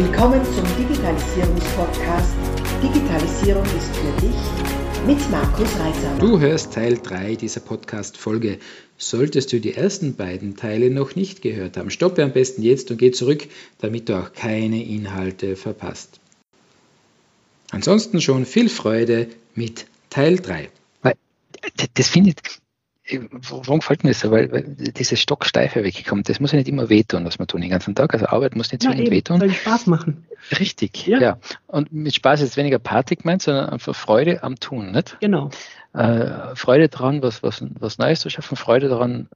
Willkommen zum Digitalisierungspodcast Digitalisierung ist für dich mit Markus Reiser. Du hörst Teil 3 dieser Podcast-Folge. Solltest du die ersten beiden Teile noch nicht gehört haben, stoppe am besten jetzt und geh zurück, damit du auch keine Inhalte verpasst. Ansonsten schon viel Freude mit Teil 3. Das finde ich, warum gefällt mir das so? Weil, weil dieses Stocksteife wegkommt. Das muss ja nicht immer wehtun, was man tun den ganzen Tag. Also Arbeit muss nicht zwingend ja, wehtun. Soll Spaß machen. Richtig, ja. ja. Und mit Spaß ist weniger Party gemeint, sondern einfach Freude am Tun, nicht? Genau. Äh, Freude daran, was, was, was Neues zu schaffen, Freude daran,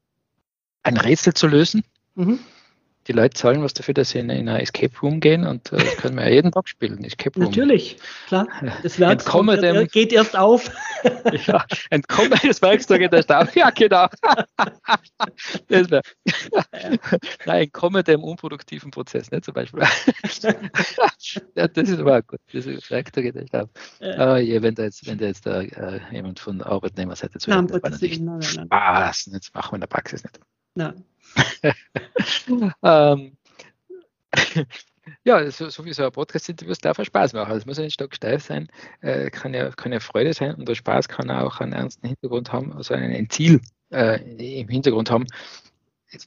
ein Rätsel zu lösen. Mhm die Leute zahlen was dafür, dass sie in, in eine Escape Room gehen und äh, das können wir ja jeden Tag spielen. Escape Room. Natürlich, klar. Das Werkzeug dem, geht erst auf. ja, entkomme das Werkzeug geht erst auf. Ja, genau. das wär, nein, entkomme dem unproduktiven Prozess, nicht zum Beispiel. ja, das ist aber gut. Das Werkzeug geht erst auf. Ja. Oh je, wenn da jetzt, wenn da jetzt äh, jemand von Arbeitnehmerseite zu nein, nein, nein, nein, Spaß, jetzt machen wir in der Praxis nicht. Nein. ähm, ja, so, so wie so ein Podcast-Interview darf auch Spaß machen. Es muss ja nicht stocksteif sein, äh, kann, ja, kann ja Freude sein und der Spaß kann auch einen ernsten Hintergrund haben, also ein, Ziel äh, im Hintergrund haben.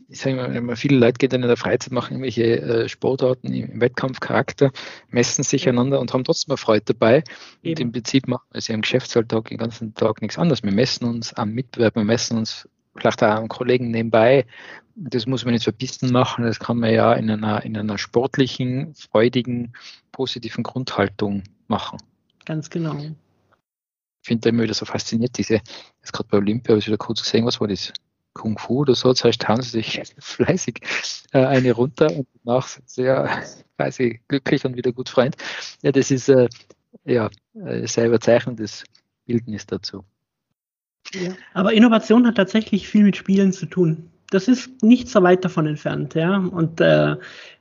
Ich sage mal, viele Leute gehen dann in der Freizeit, machen irgendwelche äh, Sportarten im Wettkampfcharakter, messen sich einander und haben trotzdem eine Freude dabei. Eben. Und im Prinzip machen wir es ja im Geschäftsalltag den ganzen Tag nichts anderes. Wir messen uns am Mitbewerb, wir messen uns vielleicht auch am Kollegen nebenbei. Das muss man nicht verbissen machen, das kann man ja in einer, in einer sportlichen, freudigen, positiven Grundhaltung machen. Ganz genau. Ich finde immer wieder so fasziniert, diese, jetzt gerade bei Olympia habe ich wieder kurz gesehen, was war das? Kung Fu oder so, das heißt, hauen sie sich fleißig äh, eine runter und danach sind sie ja quasi glücklich und wieder gut Freund. Ja, das ist äh, ja äh, sehr überzeichnendes Bildnis dazu. Aber Innovation hat tatsächlich viel mit Spielen zu tun. Das ist nicht so weit davon entfernt, ja. Und äh,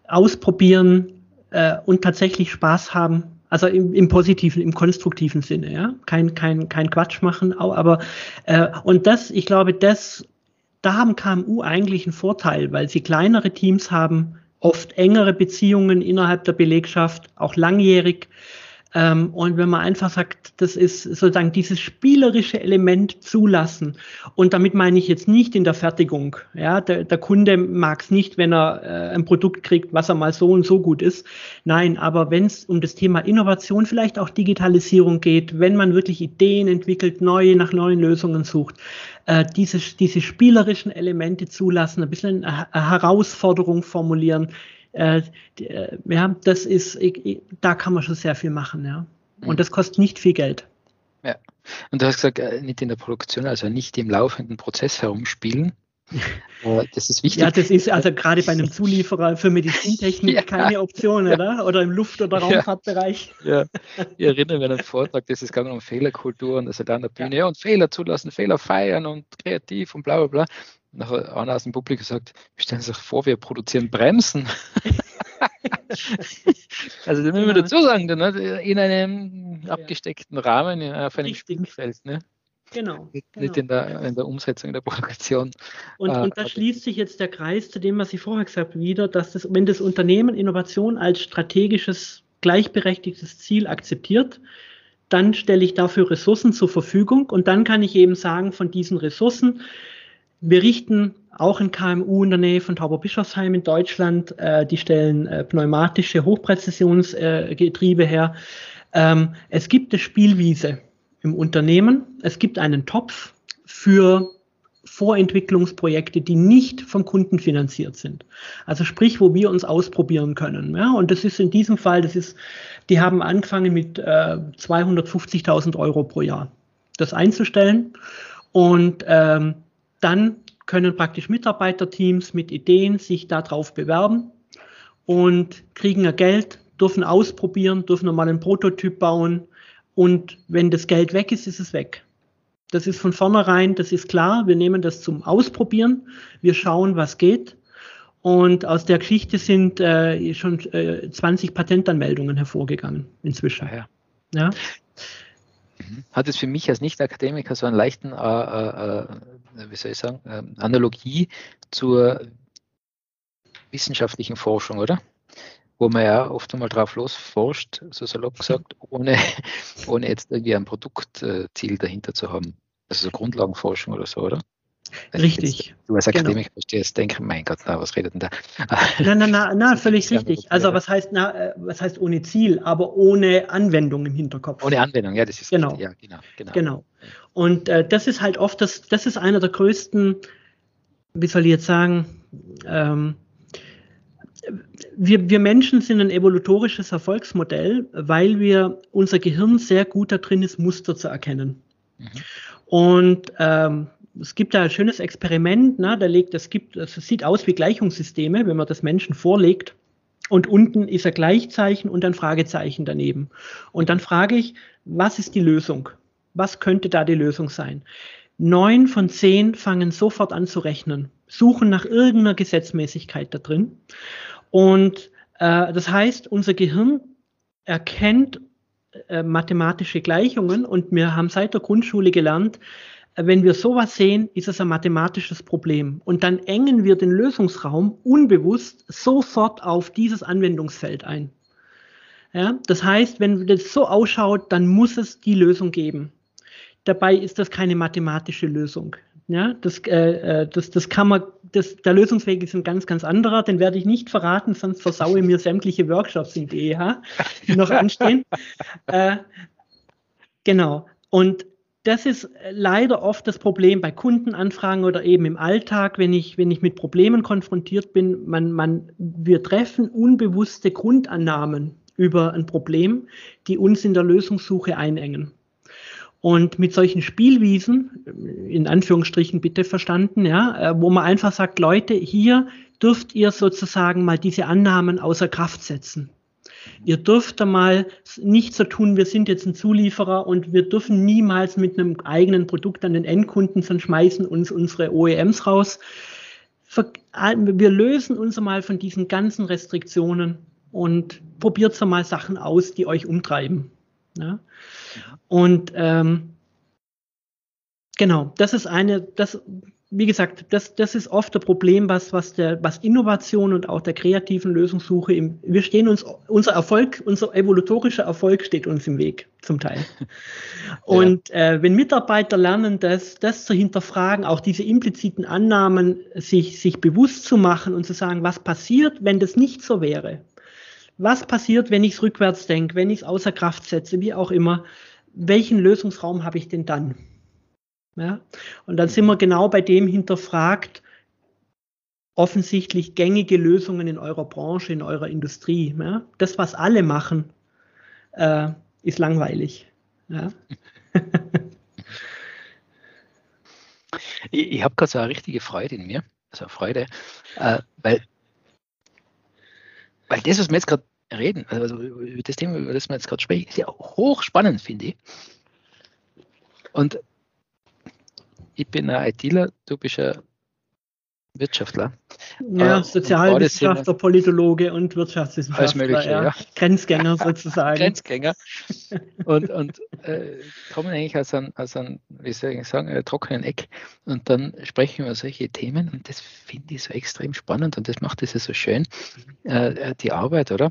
ausprobieren äh, und tatsächlich Spaß haben, also im, im, positiven, im konstruktiven Sinne, ja. Kein, kein, kein Quatsch machen, aber äh, und das, ich glaube, das, da haben KMU eigentlich einen Vorteil, weil sie kleinere Teams haben, oft engere Beziehungen innerhalb der Belegschaft, auch langjährig. Ähm, und wenn man einfach sagt, das ist sozusagen dieses spielerische Element zulassen. Und damit meine ich jetzt nicht in der Fertigung. Ja, der, der Kunde mag es nicht, wenn er äh, ein Produkt kriegt, was er mal so und so gut ist. Nein, aber wenn es um das Thema Innovation, vielleicht auch Digitalisierung geht, wenn man wirklich Ideen entwickelt, neue nach neuen Lösungen sucht, äh, diese, diese spielerischen Elemente zulassen, ein bisschen eine Herausforderung formulieren, äh, äh, ja, das ist, ich, da kann man schon sehr viel machen, ja. Und mhm. das kostet nicht viel Geld. Ja. Und du hast gesagt, äh, nicht in der Produktion, also nicht im laufenden Prozess herumspielen. Das ist wichtig. Ja, das ist also gerade bei einem Zulieferer für Medizintechnik ja. keine Option, oder? Oder im Luft- oder Raumfahrtbereich. Ja. ja. Ich erinnere mich an einen Vortrag, das ist gegangen um Fehlerkultur und das hat an der Bühne, ja. und Fehler zulassen, Fehler feiern und kreativ und bla bla bla nachher einer aus dem Publikum gesagt, stellen Sie sich vor, wir produzieren Bremsen. also da müssen wir dazu sagen, ne, in einem abgesteckten Rahmen, auf einem Spielfeld. Ne? Genau. Nicht genau. in, der, in der Umsetzung der Produktion. Und, äh, und da schließt sich jetzt der Kreis zu dem, was ich vorher gesagt habe, wieder, dass das, wenn das Unternehmen Innovation als strategisches, gleichberechtigtes Ziel akzeptiert, dann stelle ich dafür Ressourcen zur Verfügung und dann kann ich eben sagen, von diesen Ressourcen wir richten auch in KMU in der Nähe von Tauberbischofsheim in Deutschland, äh, die stellen äh, pneumatische Hochpräzisionsgetriebe her. Ähm, es gibt eine Spielwiese im Unternehmen. Es gibt einen Topf für Vorentwicklungsprojekte, die nicht vom Kunden finanziert sind. Also sprich, wo wir uns ausprobieren können. Ja, und das ist in diesem Fall, das ist, die haben angefangen mit äh, 250.000 Euro pro Jahr, das einzustellen. Und ähm, dann können praktisch Mitarbeiterteams mit Ideen sich darauf bewerben und kriegen ja Geld, dürfen ausprobieren, dürfen mal einen Prototyp bauen und wenn das Geld weg ist, ist es weg. Das ist von vornherein, das ist klar, wir nehmen das zum Ausprobieren, wir schauen, was geht und aus der Geschichte sind äh, schon äh, 20 Patentanmeldungen hervorgegangen inzwischen. Ja. ja. Mhm. Hat es für mich als Nicht-Akademiker so einen leichten, äh, äh, äh wie soll ich sagen, ähm, Analogie zur wissenschaftlichen Forschung, oder? wo man ja oft einmal drauf losforscht, so salopp gesagt, ohne, ohne jetzt irgendwie ein Produktziel dahinter zu haben. Also so Grundlagenforschung oder so, oder? Richtig. Du als. Akademiker genau. verstehst, denke, mein Gott, na, was redet denn da? Nein, nein, nein, nein völlig richtig. Also was heißt, na, äh, was heißt ohne Ziel, aber ohne Anwendung im Hinterkopf. Ohne Anwendung, ja, das ist genau. Ja, genau, genau. genau. Und äh, das ist halt oft, das, das ist einer der größten, wie soll ich jetzt sagen, ähm, wir, wir Menschen sind ein evolutorisches Erfolgsmodell, weil wir unser Gehirn sehr gut da drin ist, Muster zu erkennen. Mhm. Und ähm, es gibt da ein schönes Experiment, ne, da legt, es gibt, es sieht aus wie Gleichungssysteme, wenn man das Menschen vorlegt. Und unten ist ein Gleichzeichen und ein Fragezeichen daneben. Und dann frage ich, was ist die Lösung? Was könnte da die Lösung sein? Neun von zehn fangen sofort an zu rechnen, suchen nach irgendeiner Gesetzmäßigkeit da drin. Und äh, das heißt, unser Gehirn erkennt äh, mathematische Gleichungen und wir haben seit der Grundschule gelernt, wenn wir sowas sehen, ist es ein mathematisches Problem. Und dann engen wir den Lösungsraum unbewusst sofort auf dieses Anwendungsfeld ein. Ja, das heißt, wenn das so ausschaut, dann muss es die Lösung geben. Dabei ist das keine mathematische Lösung. Ja, das, äh, äh das, das kann man, das, der Lösungsweg ist ein ganz, ganz anderer, den werde ich nicht verraten, sonst versaue mir sämtliche Workshops in DEH, die noch anstehen. äh, genau. Und das ist leider oft das Problem bei Kundenanfragen oder eben im Alltag, wenn ich, wenn ich mit Problemen konfrontiert bin. Man, man, wir treffen unbewusste Grundannahmen über ein Problem, die uns in der Lösungssuche einengen. Und mit solchen Spielwiesen, in Anführungsstrichen bitte verstanden, ja, äh, wo man einfach sagt, Leute, hier dürft ihr sozusagen mal diese Annahmen außer Kraft setzen. Ihr dürft da mal nicht so tun, wir sind jetzt ein Zulieferer und wir dürfen niemals mit einem eigenen Produkt an den Endkunden, sondern schmeißen uns unsere OEMs raus. Wir lösen uns mal von diesen ganzen Restriktionen und probiert so mal Sachen aus, die euch umtreiben. Ja? Und ähm, genau, das ist eine, das wie gesagt, das, das ist oft das Problem, was, was, der, was Innovation und auch der kreativen Lösungssuche im, wir stehen uns, unser Erfolg, unser evolutorischer Erfolg steht uns im Weg, zum Teil. Und ja. äh, wenn Mitarbeiter lernen, das, das zu hinterfragen, auch diese impliziten Annahmen sich, sich bewusst zu machen und zu sagen, was passiert, wenn das nicht so wäre? Was passiert, wenn ich es rückwärts denke, wenn ich es außer Kraft setze, wie auch immer? Welchen Lösungsraum habe ich denn dann? Ja? Und dann sind wir genau bei dem hinterfragt, offensichtlich gängige Lösungen in eurer Branche, in eurer Industrie. Ja? Das, was alle machen, äh, ist langweilig. Ja? ich ich habe gerade so eine richtige Freude in mir, also Freude, äh, weil, weil das, was wir jetzt gerade reden, also über das Thema, über das wir jetzt gerade sprechen, ist ja hochspannend, finde ich. Und ich bin ein ITler, du bist ein Wirtschaftler. Ja, äh, Sozialwissenschaftler, Politologe und Wirtschaftswissenschaftler. Mögliche, ja. ja. Grenzgänger sozusagen. Grenzgänger. Und, und äh, kommen eigentlich aus einem, aus einem, wie soll ich sagen, einem trockenen Eck. Und dann sprechen wir über solche Themen und das finde ich so extrem spannend und das macht es ja so schön, äh, die Arbeit, oder?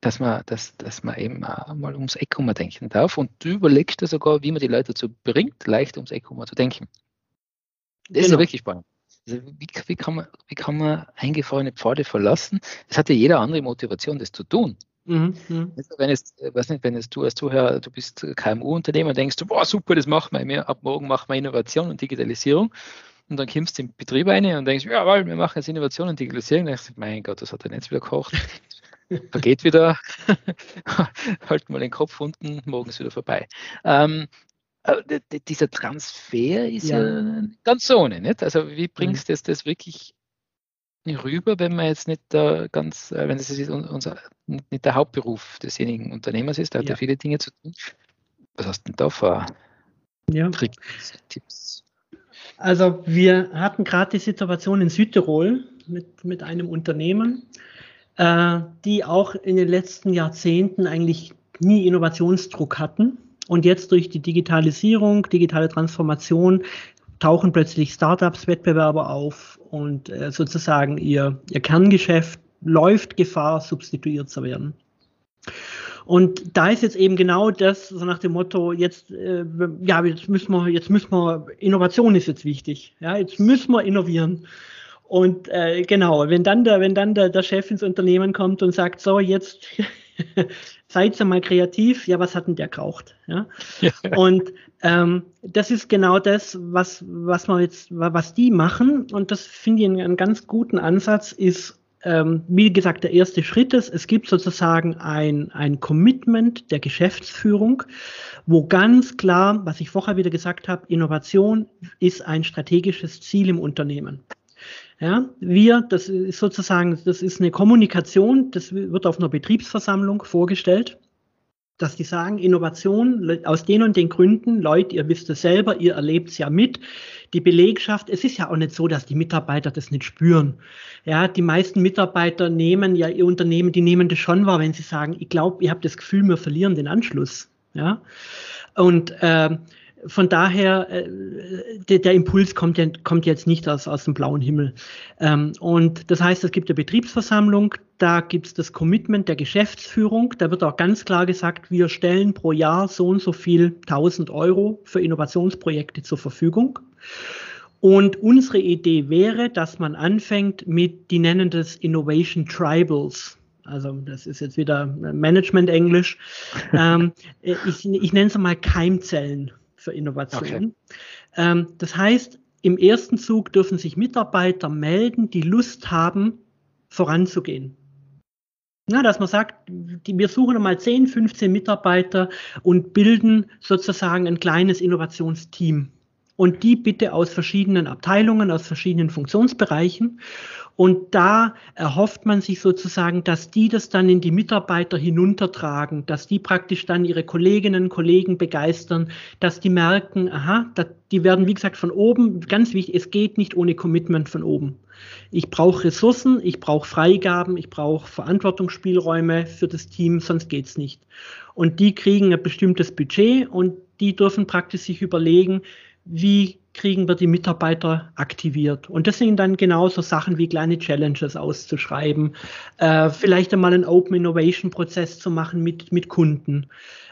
Dass man, dass, dass man eben mal ums Eck denken darf. Und du überlegst dir sogar, wie man die Leute dazu bringt, leicht ums Eck zu denken. Das genau. ist ja wirklich spannend. Also wie, wie, kann man, wie kann man eingefahrene Pfade verlassen? Es hat ja jeder andere Motivation, das zu tun. Mhm, mhm. also wenn es, weiß nicht, wenn es du als Zuhörer, du bist KMU-Unternehmer, denkst du, boah, super, das machen wir, ab morgen machen wir Innovation und Digitalisierung. Und dann kommst du im Betrieb rein und denkst, ja, wir machen jetzt Innovation und Digitalisierung. Und denkst, mein Gott, das hat er jetzt wieder gekocht. Vergeht wieder, halt mal den Kopf unten, morgen ist wieder vorbei. Ähm, äh, dieser Transfer ist ja, ja ganz ohne, nicht? Also wie bringst du mhm. das wirklich rüber, wenn man jetzt nicht da ganz, äh, wenn das ist unser, nicht der Hauptberuf desjenigen Unternehmers ist, da hat ja. er viele Dinge zu tun. Was hast du denn da für ja. Tricks, Tipps? Also wir hatten gerade die Situation in Südtirol mit, mit einem Unternehmen, äh, die auch in den letzten Jahrzehnten eigentlich nie Innovationsdruck hatten und jetzt durch die Digitalisierung, digitale Transformation tauchen plötzlich Startups, Wettbewerber auf und äh, sozusagen ihr, ihr Kerngeschäft läuft Gefahr, substituiert zu werden. Und da ist jetzt eben genau das, so nach dem Motto, jetzt, äh, ja, jetzt müssen wir, jetzt müssen wir, Innovation ist jetzt wichtig. Ja, jetzt müssen wir innovieren. Und äh, genau, wenn dann der, wenn dann der, der Chef ins Unternehmen kommt und sagt, so, jetzt seid ihr mal kreativ, ja, was hat denn der geraucht? Ja? ja. Und ähm, das ist genau das, was, was man jetzt, was die machen. Und das finde ich einen, einen ganz guten Ansatz, ist, ähm, wie gesagt, der erste Schritt ist, es gibt sozusagen ein, ein Commitment der Geschäftsführung, wo ganz klar, was ich vorher wieder gesagt habe, Innovation ist ein strategisches Ziel im Unternehmen. Ja, wir, das ist sozusagen, das ist eine Kommunikation, das wird auf einer Betriebsversammlung vorgestellt, dass die sagen, Innovation aus den und den Gründen, Leute, ihr wisst es selber, ihr erlebt es ja mit. Die Belegschaft, es ist ja auch nicht so, dass die Mitarbeiter das nicht spüren. Ja, die meisten Mitarbeiter nehmen ja ihr Unternehmen, die nehmen das schon wahr, wenn sie sagen, ich glaube, ihr habt das Gefühl, wir verlieren den Anschluss. Ja, und äh, von daher, äh, der, der, Impuls kommt, ja, kommt jetzt nicht aus, aus dem blauen Himmel. Ähm, und das heißt, es gibt eine Betriebsversammlung, da gibt es das Commitment der Geschäftsführung, da wird auch ganz klar gesagt, wir stellen pro Jahr so und so viel 1000 Euro für Innovationsprojekte zur Verfügung. Und unsere Idee wäre, dass man anfängt mit, die nennen das Innovation Tribals. Also das ist jetzt wieder Management-Englisch. ähm, ich, ich nenne es mal Keimzellen für Innovation. Okay. Ähm, das heißt, im ersten Zug dürfen sich Mitarbeiter melden, die Lust haben, voranzugehen. Na, dass man sagt, wir suchen mal 10, 15 Mitarbeiter und bilden sozusagen ein kleines Innovationsteam. Und die bitte aus verschiedenen Abteilungen, aus verschiedenen Funktionsbereichen. Und da erhofft man sich sozusagen, dass die das dann in die Mitarbeiter hinuntertragen, dass die praktisch dann ihre Kolleginnen und Kollegen begeistern, dass die merken, aha, die werden, wie gesagt, von oben, ganz wichtig, es geht nicht ohne Commitment von oben. Ich brauche Ressourcen, ich brauche Freigaben, ich brauche Verantwortungsspielräume für das Team, sonst geht's nicht. Und die kriegen ein bestimmtes Budget und die dürfen praktisch sich überlegen, wie kriegen wir die Mitarbeiter aktiviert. Und das sind dann genauso Sachen wie kleine Challenges auszuschreiben, äh, vielleicht einmal einen Open Innovation Prozess zu machen mit, mit Kunden,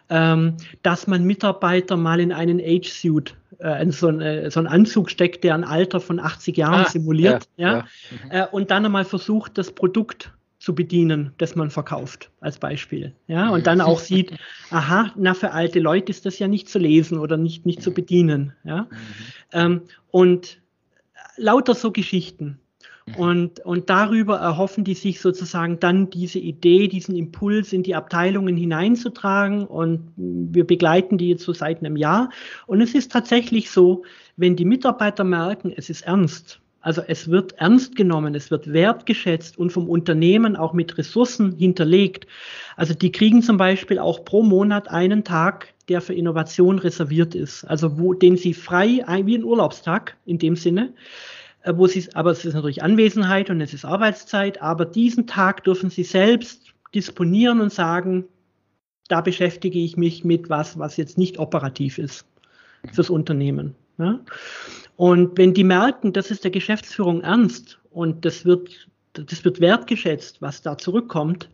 ähm, dass man Mitarbeiter mal in einen Age Suit, äh, so, ein, äh, so einen Anzug steckt, der ein Alter von 80 Jahren ah, simuliert, ja, ja, ja. Äh, und dann einmal versucht, das Produkt zu bedienen, das man verkauft, als Beispiel. Ja, und dann auch sieht, aha, na, für alte Leute ist das ja nicht zu lesen oder nicht, nicht zu bedienen. Ja, mhm. ähm, und lauter so Geschichten. Mhm. Und, und darüber erhoffen die sich sozusagen dann diese Idee, diesen Impuls in die Abteilungen hineinzutragen. Und wir begleiten die jetzt so seit einem Jahr. Und es ist tatsächlich so, wenn die Mitarbeiter merken, es ist ernst, also es wird ernst genommen, es wird wertgeschätzt und vom Unternehmen auch mit Ressourcen hinterlegt. Also die kriegen zum Beispiel auch pro Monat einen Tag, der für Innovation reserviert ist. Also wo, den sie frei, wie ein Urlaubstag in dem Sinne, äh, wo sie, aber es ist natürlich Anwesenheit und es ist Arbeitszeit, aber diesen Tag dürfen sie selbst disponieren und sagen, da beschäftige ich mich mit was, was jetzt nicht operativ ist fürs Unternehmen. Ja? Und wenn die merken, das ist der Geschäftsführung ernst und das wird, das wird wertgeschätzt, was da zurückkommt,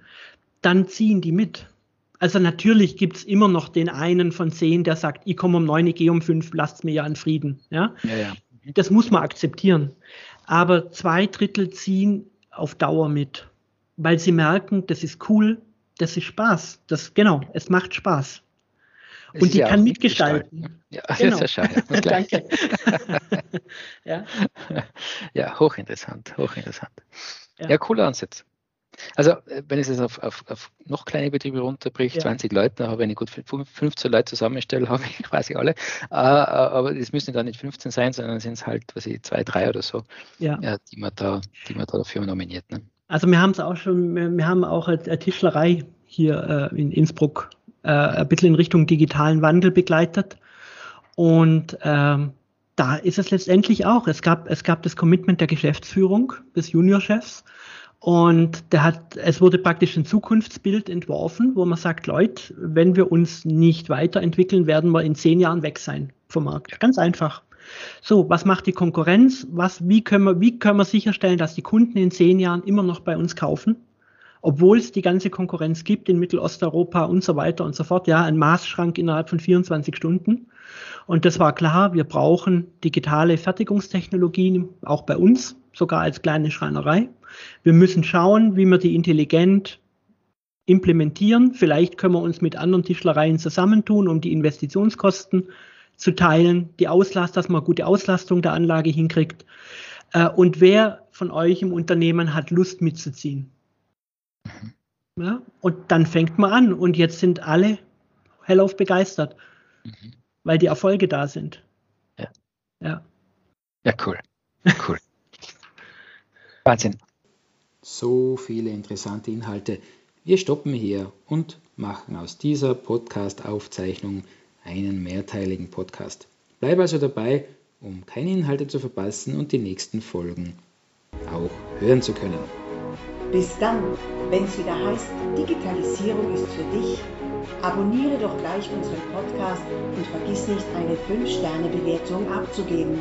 dann ziehen die mit. Also natürlich gibt's immer noch den einen von zehn, der sagt, ich komme um neun, ich gehe um fünf, lasst mir ja in Frieden. Ja? Ja, ja. Das muss man akzeptieren. Aber zwei Drittel ziehen auf Dauer mit, weil sie merken, das ist cool, das ist Spaß. Das, genau, es macht Spaß und die ja kann mitgestalten. Ja, genau. das ist ja schade. Danke. ja. ja, hochinteressant, hochinteressant. Ja, ja cooler Ansatz. Also, äh, wenn ich es auf, auf, auf, noch kleine Betriebe runterbricht, ja. 20 Leute, dann habe ich, ich gut 15 Leute zusammenstelle, habe ich quasi alle. Äh, aber es müssen dann nicht 15 sein, sondern sind es halt, was ich, zwei, drei oder so, ja. die, man da, die man da dafür nominiert. Ne? Also, wir haben es auch schon, wir haben auch eine Tischlerei hier äh, in Innsbruck äh, ein bisschen in Richtung digitalen Wandel begleitet. Und ähm, da ist es letztendlich auch. Es gab, es gab das Commitment der Geschäftsführung, des Juniorchefs. Und der hat, es wurde praktisch ein Zukunftsbild entworfen, wo man sagt, Leute, wenn wir uns nicht weiterentwickeln, werden wir in zehn Jahren weg sein vom Markt. Ganz einfach. So, was macht die Konkurrenz? Was, wie, können wir, wie können wir sicherstellen, dass die Kunden in zehn Jahren immer noch bei uns kaufen? Obwohl es die ganze Konkurrenz gibt in Mittelosteuropa und so weiter und so fort. Ja, ein Maßschrank innerhalb von 24 Stunden. Und das war klar, wir brauchen digitale Fertigungstechnologien, auch bei uns, sogar als kleine Schreinerei. Wir müssen schauen, wie wir die intelligent implementieren. Vielleicht können wir uns mit anderen Tischlereien zusammentun, um die Investitionskosten zu teilen, die Auslast, dass man gute Auslastung der Anlage hinkriegt. Äh, und wer von euch im Unternehmen hat Lust mitzuziehen? Mhm. Ja, und dann fängt man an und jetzt sind alle hellauf begeistert, mhm. weil die Erfolge da sind. Ja. Ja, ja cool. Cool. Wahnsinn. So viele interessante Inhalte. Wir stoppen hier und machen aus dieser Podcast-Aufzeichnung einen mehrteiligen Podcast. Bleib also dabei, um keine Inhalte zu verpassen und die nächsten Folgen auch hören zu können. Bis dann, wenn es wieder heißt, Digitalisierung ist für dich, abonniere doch gleich unseren Podcast und vergiss nicht, eine 5-Sterne-Bewertung abzugeben.